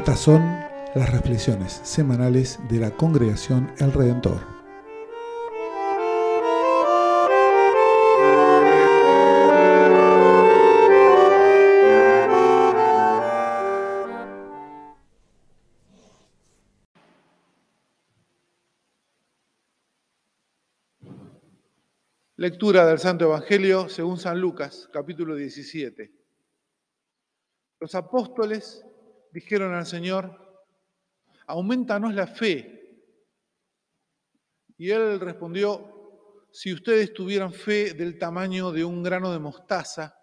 Estas son las reflexiones semanales de la congregación El Redentor. Lectura del Santo Evangelio según San Lucas, capítulo 17. Los apóstoles dijeron al Señor, aumentanos la fe. Y él respondió, si ustedes tuvieran fe del tamaño de un grano de mostaza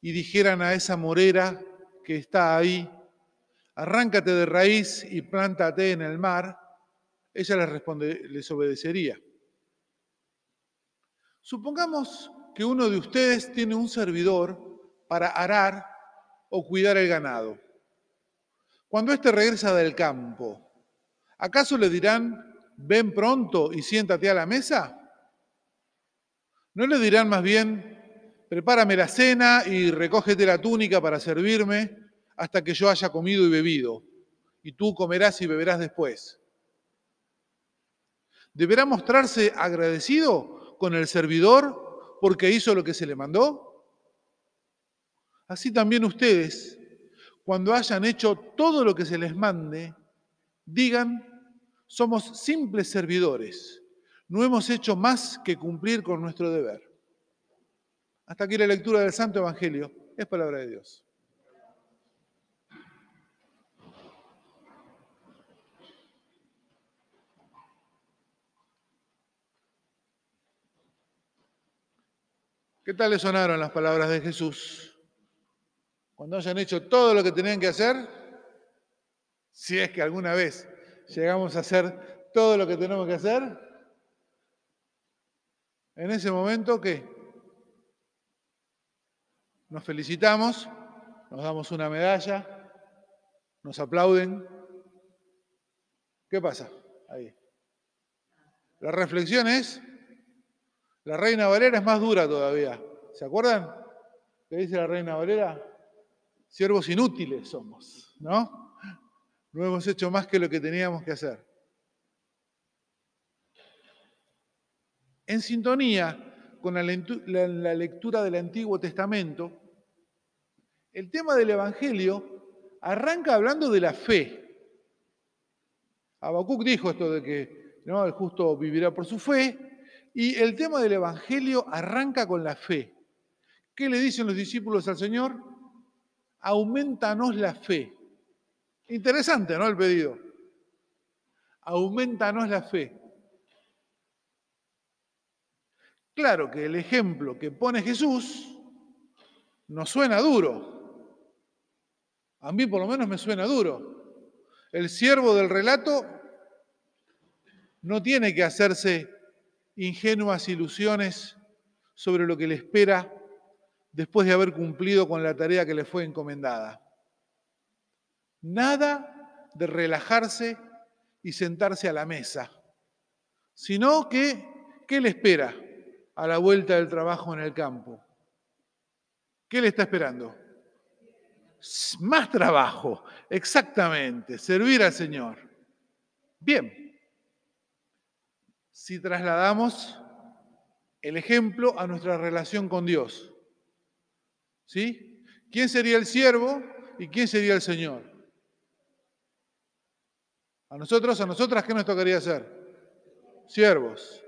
y dijeran a esa morera que está ahí, arráncate de raíz y plántate en el mar, ella les, responde, les obedecería. Supongamos que uno de ustedes tiene un servidor para arar o cuidar el ganado. Cuando éste regresa del campo, ¿acaso le dirán, ven pronto y siéntate a la mesa? ¿No le dirán más bien, prepárame la cena y recógete la túnica para servirme hasta que yo haya comido y bebido, y tú comerás y beberás después? ¿Deberá mostrarse agradecido con el servidor porque hizo lo que se le mandó? Así también ustedes, cuando hayan hecho todo lo que se les mande, digan, somos simples servidores, no hemos hecho más que cumplir con nuestro deber. Hasta aquí la lectura del Santo Evangelio, es palabra de Dios. ¿Qué tal le sonaron las palabras de Jesús? Cuando hayan hecho todo lo que tenían que hacer, si es que alguna vez llegamos a hacer todo lo que tenemos que hacer, en ese momento, ¿qué? Nos felicitamos, nos damos una medalla, nos aplauden. ¿Qué pasa ahí? La reflexión es, la reina Valera es más dura todavía. ¿Se acuerdan? ¿Qué dice la reina Valera? Siervos inútiles somos, ¿no? No hemos hecho más que lo que teníamos que hacer. En sintonía con la lectura del Antiguo Testamento, el tema del Evangelio arranca hablando de la fe. Habacuc dijo esto de que el justo vivirá por su fe, y el tema del Evangelio arranca con la fe. ¿Qué le dicen los discípulos al Señor? Aumentanos la fe. Interesante, ¿no? El pedido. Aumentanos la fe. Claro que el ejemplo que pone Jesús nos suena duro. A mí por lo menos me suena duro. El siervo del relato no tiene que hacerse ingenuas ilusiones sobre lo que le espera después de haber cumplido con la tarea que le fue encomendada. Nada de relajarse y sentarse a la mesa, sino que, ¿qué le espera a la vuelta del trabajo en el campo? ¿Qué le está esperando? Más trabajo, exactamente, servir al Señor. Bien, si trasladamos el ejemplo a nuestra relación con Dios, ¿Sí? ¿Quién sería el siervo y quién sería el Señor? A nosotros, a nosotras, ¿qué nos tocaría hacer? Siervos.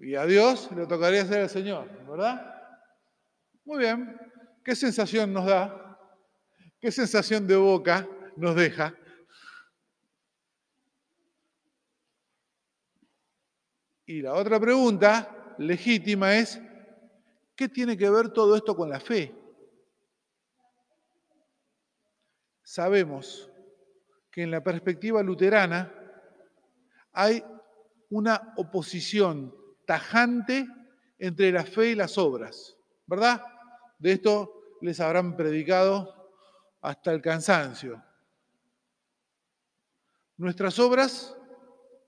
Y a Dios le tocaría ser el Señor, ¿verdad? Muy bien. ¿Qué sensación nos da? ¿Qué sensación de boca nos deja? Y la otra pregunta legítima es, ¿Qué tiene que ver todo esto con la fe? Sabemos que en la perspectiva luterana hay una oposición tajante entre la fe y las obras, ¿verdad? De esto les habrán predicado hasta el cansancio. Nuestras obras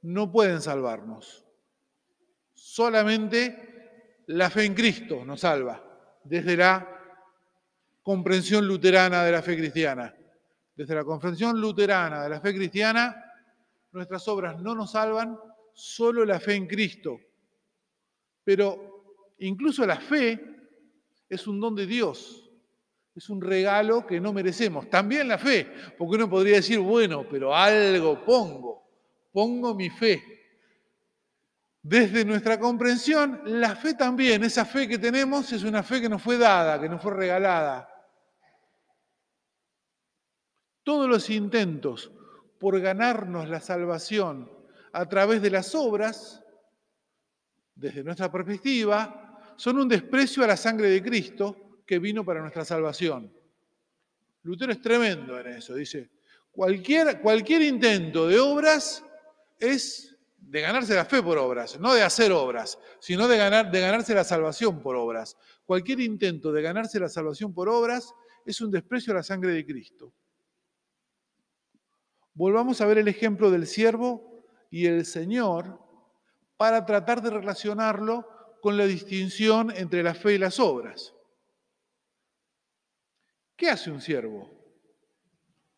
no pueden salvarnos. Solamente la fe en Cristo nos salva, desde la comprensión luterana de la fe cristiana. desde la confesión luterana de la fe cristiana, nuestras obras no nos salvan, solo la fe en Cristo. Pero incluso la fe es un don de Dios, es un regalo que no merecemos. También la fe, porque uno podría decir, bueno, pero algo pongo, pongo mi fe. Desde nuestra comprensión, la fe también, esa fe que tenemos es una fe que nos fue dada, que nos fue regalada. Todos los intentos por ganarnos la salvación a través de las obras, desde nuestra perspectiva, son un desprecio a la sangre de Cristo que vino para nuestra salvación. Lutero es tremendo en eso, dice, cualquier, cualquier intento de obras es de ganarse la fe por obras, no de hacer obras, sino de, ganar, de ganarse la salvación por obras. Cualquier intento de ganarse la salvación por obras es un desprecio a la sangre de Cristo. Volvamos a ver el ejemplo del siervo y el Señor para tratar de relacionarlo con la distinción entre la fe y las obras. ¿Qué hace un siervo?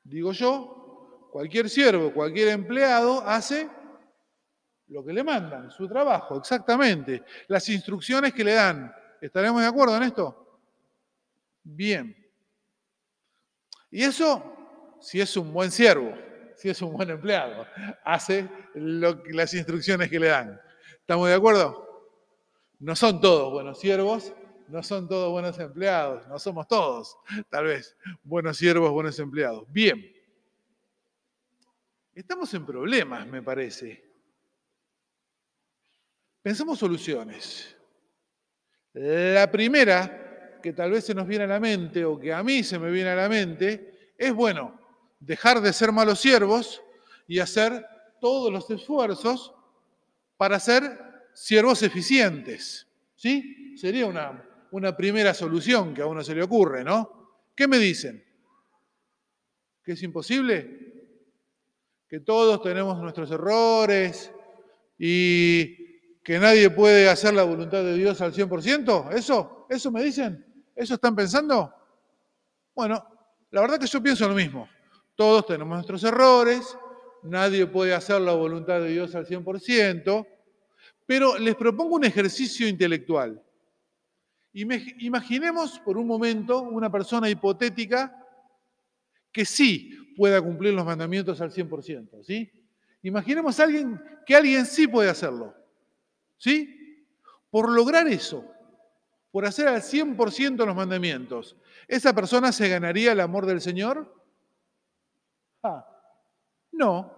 Digo yo, cualquier siervo, cualquier empleado hace lo que le mandan, su trabajo, exactamente, las instrucciones que le dan. ¿Estaremos de acuerdo en esto? Bien. Y eso si es un buen siervo si es un buen empleado, hace las instrucciones que le dan. ¿Estamos de acuerdo? No son todos buenos siervos, no son todos buenos empleados, no somos todos, tal vez, buenos siervos, buenos empleados. Bien. Estamos en problemas, me parece. Pensamos soluciones. La primera, que tal vez se nos viene a la mente, o que a mí se me viene a la mente, es, bueno, dejar de ser malos siervos y hacer todos los esfuerzos para ser siervos eficientes. ¿Sí? Sería una, una primera solución que a uno se le ocurre, ¿no? ¿Qué me dicen? ¿Que es imposible? ¿Que todos tenemos nuestros errores y que nadie puede hacer la voluntad de Dios al 100%? ¿Eso? ¿Eso me dicen? ¿Eso están pensando? Bueno, la verdad que yo pienso lo mismo. Todos tenemos nuestros errores, nadie puede hacer la voluntad de Dios al 100%, pero les propongo un ejercicio intelectual. Imaginemos por un momento una persona hipotética que sí pueda cumplir los mandamientos al 100%, ¿sí? Imaginemos a alguien que alguien sí puede hacerlo, ¿sí? Por lograr eso, por hacer al 100% los mandamientos, ¿esa persona se ganaría el amor del Señor? Ah, no.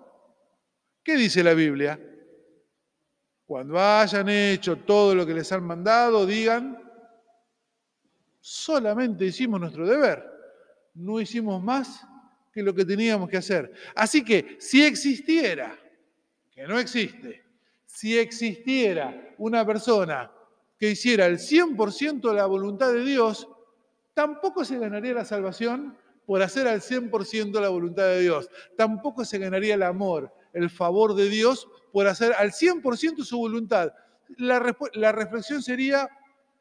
¿Qué dice la Biblia? Cuando hayan hecho todo lo que les han mandado, digan, solamente hicimos nuestro deber, no hicimos más que lo que teníamos que hacer. Así que si existiera, que no existe, si existiera una persona que hiciera el 100% de la voluntad de Dios, tampoco se ganaría la salvación por hacer al 100% la voluntad de Dios. Tampoco se ganaría el amor, el favor de Dios por hacer al 100% su voluntad. La, la reflexión sería,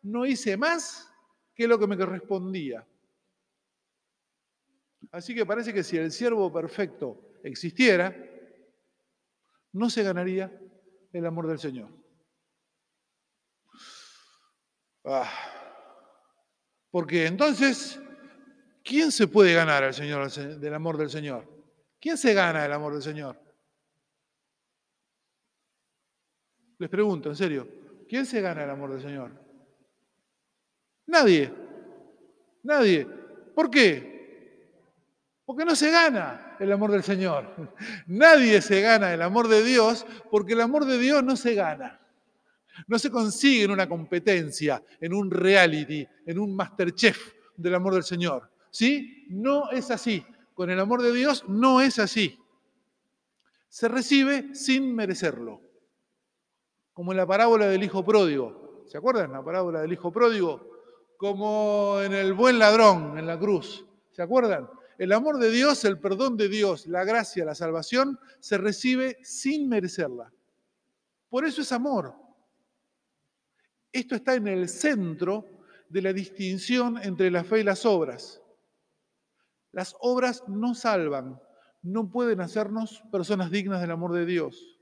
no hice más que lo que me correspondía. Así que parece que si el siervo perfecto existiera, no se ganaría el amor del Señor. Ah. Porque entonces ¿Quién se puede ganar al Señor, del amor del Señor? ¿Quién se gana el amor del Señor? Les pregunto, en serio, ¿quién se gana el amor del Señor? Nadie. Nadie. ¿Por qué? Porque no se gana el amor del Señor. Nadie se gana el amor de Dios porque el amor de Dios no se gana. No se consigue en una competencia, en un reality, en un masterchef del amor del Señor. ¿Sí? No es así. Con el amor de Dios no es así. Se recibe sin merecerlo. Como en la parábola del hijo pródigo. ¿Se acuerdan la parábola del hijo pródigo? Como en el buen ladrón en la cruz. ¿Se acuerdan? El amor de Dios, el perdón de Dios, la gracia, la salvación, se recibe sin merecerla. Por eso es amor. Esto está en el centro de la distinción entre la fe y las obras. Las obras no salvan, no pueden hacernos personas dignas del amor de Dios.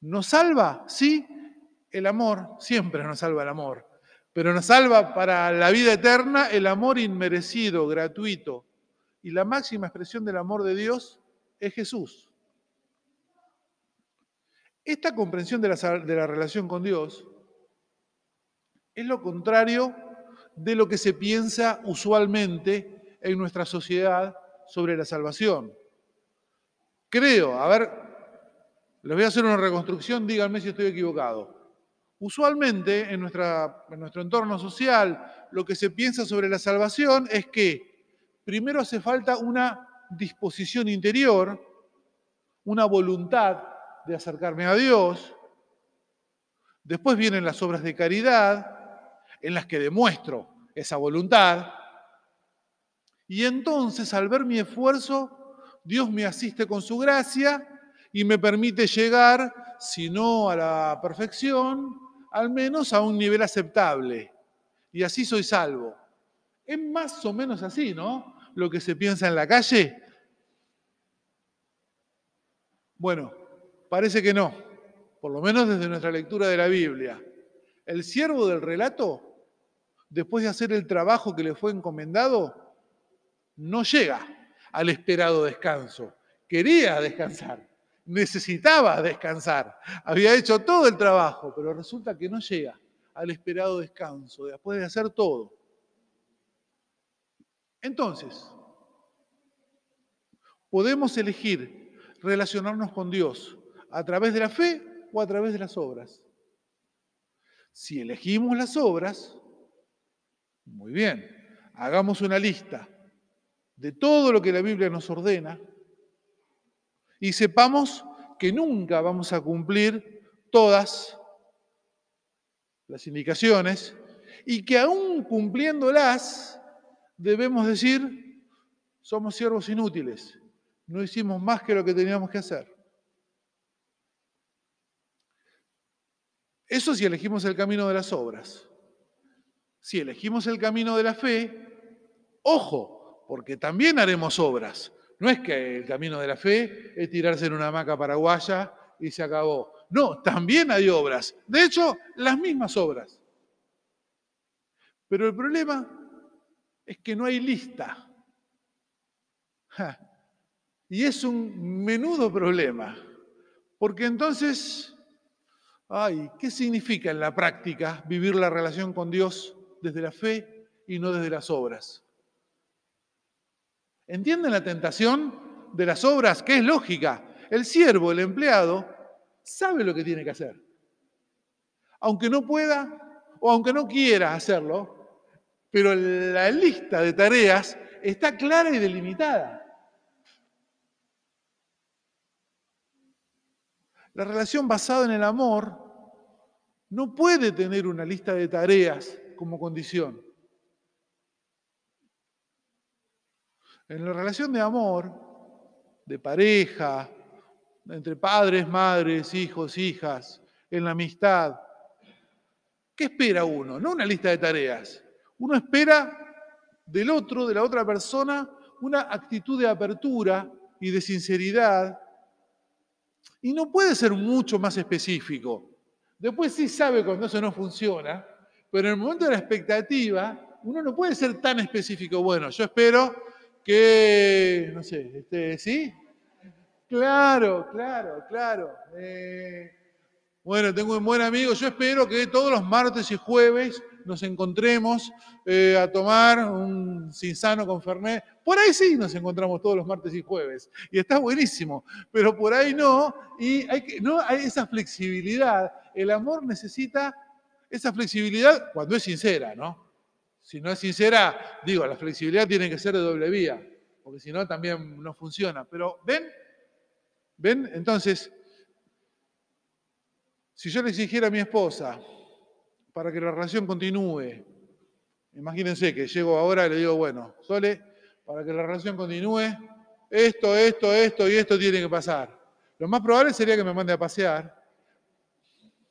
¿Nos salva? Sí, el amor, siempre nos salva el amor, pero nos salva para la vida eterna el amor inmerecido, gratuito. Y la máxima expresión del amor de Dios es Jesús. Esta comprensión de la, relación con Dios es lo contrario de lo que se piensa usualmente en nuestra sociedad sobre la salvación. Creo, a ver, les voy a hacer una reconstrucción, díganme si estoy equivocado. Usualmente en nuestro entorno social lo que se piensa sobre la salvación es que primero hace falta una disposición interior, una voluntad de acercarme a Dios, después vienen las obras de caridad, en las que demuestro esa voluntad. Y entonces, al ver mi esfuerzo, Dios me asiste con su gracia y me permite llegar, si no a la perfección, al menos a un nivel aceptable. Y así soy salvo. Es más o menos así, ¿no? Lo que se piensa en la calle. Bueno, parece que no, por lo menos desde nuestra lectura de la Biblia. El siervo del relato después de hacer el trabajo que le fue encomendado, no llega al esperado descanso. Quería descansar, necesitaba descansar, había hecho todo el trabajo, pero resulta que no llega al esperado descanso después de hacer todo. Entonces, podemos elegir relacionarnos con Dios a través de la fe o a través de las obras. Si elegimos las obras, muy bien, hagamos una lista de todo lo que la Biblia nos ordena y sepamos que nunca vamos a cumplir todas las indicaciones y que aún cumpliéndolas debemos decir, somos siervos inútiles, no hicimos más que lo que teníamos que hacer. Eso si elegimos el camino de las obras si elegimos el camino de la fe, ojo, porque también haremos obras. No es que el camino de la fe es tirarse en una hamaca paraguaya y se acabó. No, también hay obras. De hecho, las mismas obras. Pero el problema es que no hay lista. Y es un menudo problema. Porque entonces, ay, ¿qué significa en la práctica vivir la relación con Dios desde la fe y no desde las obras. ¿Entienden la tentación de las obras? Que es lógica. El siervo, el empleado, sabe lo que tiene que hacer. Aunque no pueda o aunque no quiera hacerlo, pero la lista de tareas está clara y delimitada. La relación basada en el amor no puede tener una lista de tareas como condición. En la relación de amor, de pareja, entre padres, madres, hijos, hijas, en la amistad, ¿qué espera uno? No una lista de tareas. Uno espera del otro, de la otra persona, una actitud de apertura y de sinceridad. Y no puede ser mucho más específico. Después sí sabe cuando eso no funciona, pero en el momento de la expectativa, uno no puede ser tan específico. Bueno, yo espero que, no sé, este, ¿sí? Claro, claro, claro. Eh, bueno, tengo un buen amigo. Yo espero que todos los martes y jueves nos encontremos eh, a tomar un sinsano con Fernet. Por ahí sí nos encontramos todos los martes y jueves. Y está buenísimo. Pero por ahí no. Y hay no hay esa flexibilidad. El amor necesita esa flexibilidad, cuando es sincera, ¿no? Si no es sincera, digo, la flexibilidad tiene que ser de doble vía, porque si no también no funciona. Pero, ¿ven? ¿Ven? Entonces, si yo le exigiera a mi esposa para que la relación continúe, imagínense que llego ahora y le digo, bueno, Sole, para que la relación continúe, esto, esto, esto y esto tiene que pasar. Lo más probable sería que me mande a pasear,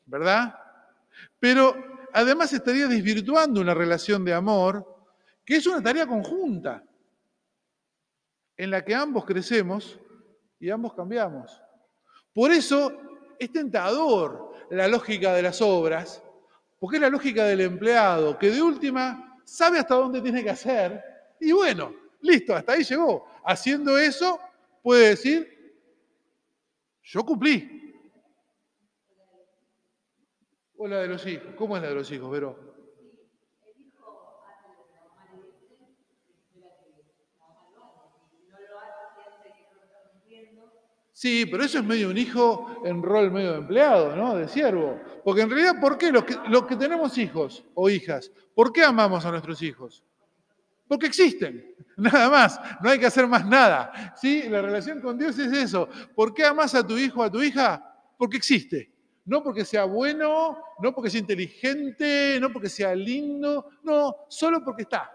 ¿verdad? Pero además estaría desvirtuando una relación de amor que es una tarea conjunta. en la que ambos crecemos y ambos cambiamos. Por eso es tentador la lógica de las obras, porque es la lógica del empleado, que de última sabe hasta dónde tiene que hacer, y bueno, listo, hasta ahí llegó. Haciendo eso, puede decir, yo cumplí. O la de los hijos. ¿Cómo es la de los hijos, Vero? Sí, pero eso es medio un hijo en rol medio empleado, ¿no? De siervo. Porque en realidad, ¿por qué los que, los que tenemos hijos o hijas, por qué amamos a nuestros hijos? Porque existen, nada más, no hay que hacer más nada. ¿sí? La relación con Dios es eso. ¿Por qué amas a tu hijo o a tu hija? Porque existe. No porque sea bueno, no porque sea inteligente, no porque sea lindo, no, solo porque está.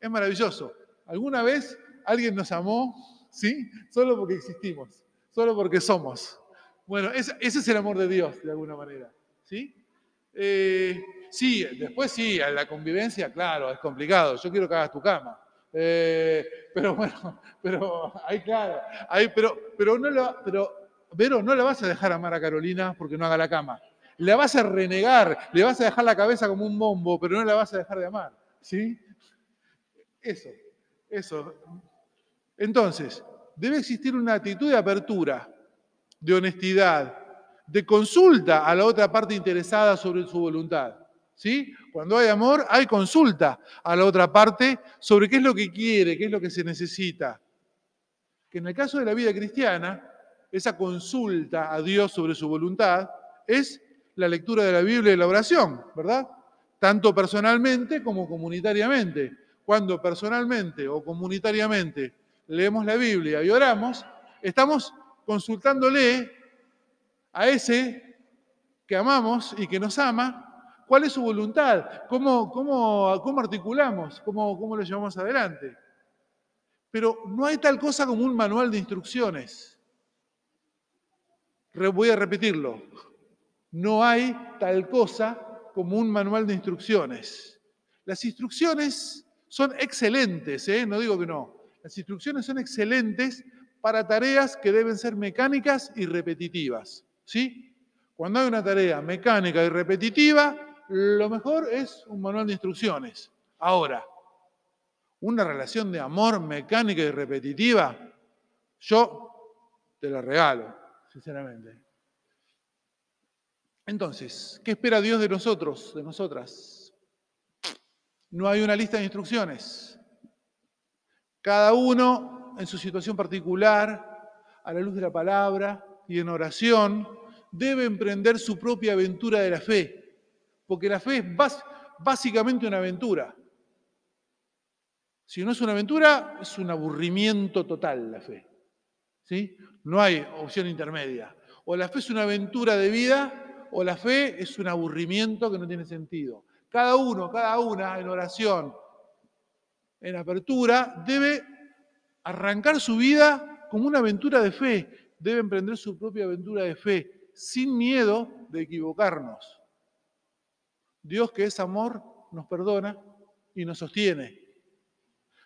Es maravilloso. ¿Alguna vez alguien nos amó? ¿Sí? Solo porque existimos solo porque somos. Bueno, ese, es el amor de Dios, de alguna manera. ¿Sí? Eh, sí, después sí, la convivencia, claro, es complicado. Yo quiero que hagas tu cama. Eh, pero bueno, pero ahí claro, ahí, pero, pero no lo, pero, Vero, no la vas a dejar amar a Carolina porque no haga la cama. La vas a renegar, le vas a dejar la cabeza como un bombo, pero no la vas a dejar de amar. ¿Sí? Eso, eso. Entonces, debe existir una actitud de apertura, de honestidad, de consulta a la otra parte interesada sobre su voluntad. ¿Sí? Cuando hay amor, hay consulta a la otra parte sobre qué es lo que quiere, qué es lo que se necesita. Que en el caso de la vida cristiana, esa consulta a Dios sobre su voluntad es la lectura de la Biblia y la oración, ¿verdad? Tanto personalmente como comunitariamente. Cuando personalmente o comunitariamente leemos la Biblia y oramos, estamos consultándole a ese que amamos y que nos ama, cuál es su voluntad, cómo, cómo, cómo articulamos, cómo, cómo lo llevamos adelante. Pero no hay tal cosa como un manual de instrucciones. Voy a repetirlo. No hay tal cosa como un manual de instrucciones. Las instrucciones son excelentes, ¿eh? no digo que no, las instrucciones son excelentes para tareas que deben ser mecánicas y repetitivas. ¿sí? Cuando hay una tarea mecánica y repetitiva, lo mejor es un manual de instrucciones. Ahora, una relación de amor mecánica y repetitiva, yo te la regalo, sinceramente. Entonces, ¿qué espera Dios de nosotros, de nosotras? No hay una lista de instrucciones. Cada uno en su situación particular, a la luz de la palabra y en oración, debe emprender su propia aventura de la fe, porque la fe es básicamente una aventura. Si no es una aventura, es un aburrimiento total la fe. ¿Sí? No hay opción intermedia. O la fe es una aventura de vida, o la fe es un aburrimiento que no tiene sentido. Cada uno, cada una en oración, en apertura, debe arrancar su vida como una aventura de fe, debe emprender su propia aventura de fe, sin miedo de equivocarnos. Dios que es amor nos perdona y nos sostiene,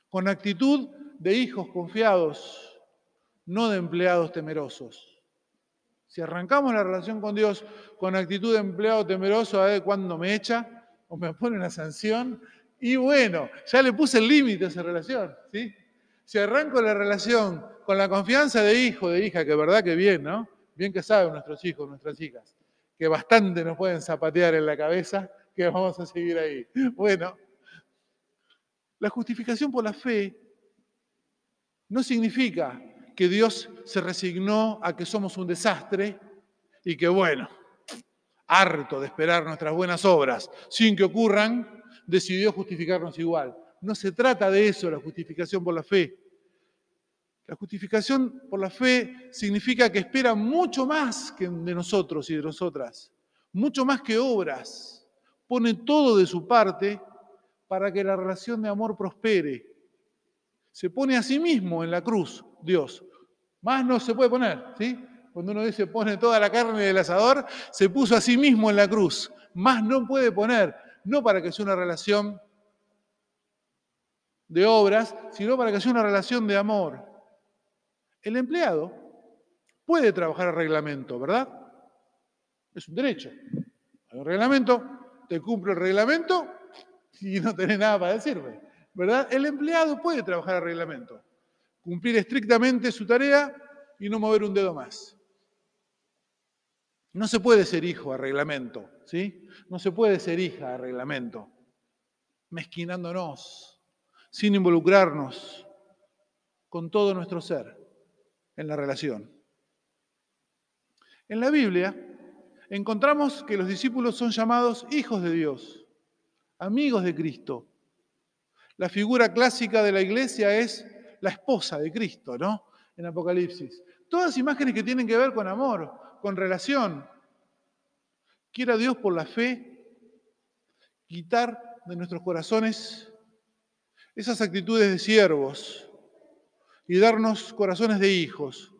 con actitud de hijos confiados, no de empleados temerosos. Si arrancamos la relación con Dios con actitud de empleado temeroso, a ver cuándo me echa o me pone una sanción, y bueno, ya le puse el límite a esa relación, ¿sí? Si arranco la relación con la confianza de hijo, de hija, que verdad que bien, ¿no? Bien que saben nuestros hijos, nuestras hijas, que bastante nos pueden zapatear en la cabeza, que vamos a seguir ahí. Bueno, la justificación por la fe no significa que Dios se resignó a que somos un desastre y que, bueno, harto de esperar nuestras buenas obras sin que ocurran, decidió justificarnos igual. No se trata de eso, la justificación por la fe. La justificación por la fe significa que espera mucho más que de nosotros y de nosotras, mucho más que obras. Pone todo de su parte para que la relación de amor prospere. Se pone a sí mismo en la cruz, Dios. Más no se puede poner, ¿sí? Cuando uno dice pone toda la carne del asador, se puso a sí mismo en la cruz. Más no puede poner no para que sea una relación de obras, sino para que sea una relación de amor. El empleado puede trabajar a reglamento, ¿verdad? Es un derecho. Un reglamento, te cumple el reglamento y no tenés nada para decirme, ¿verdad? El empleado puede trabajar a reglamento, cumplir estrictamente su tarea y no mover un dedo más. No se puede ser hijo a reglamento, ¿sí? No se puede ser hija a reglamento, mezquinándonos, sin involucrarnos con todo nuestro ser en la relación. En la Biblia encontramos que los discípulos son llamados hijos de Dios, amigos de Cristo. La figura clásica de la iglesia es la esposa de Cristo, ¿no? En Apocalipsis. Todas imágenes que tienen que ver con amor, con relación. Quiera Dios por la fe quitar de nuestros corazones esas actitudes de siervos y darnos corazones de hijos,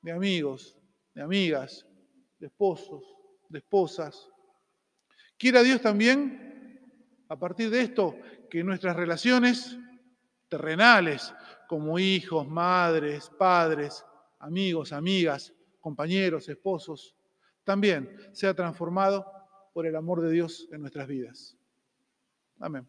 de amigos, de amigas, de esposos, de esposas. Quiera Dios también, a partir de esto, que nuestras relaciones terrenales, como hijos, madres, padres, amigos, amigas, compañeros, esposos, también sea transformado por el amor de Dios en nuestras vidas. Amén.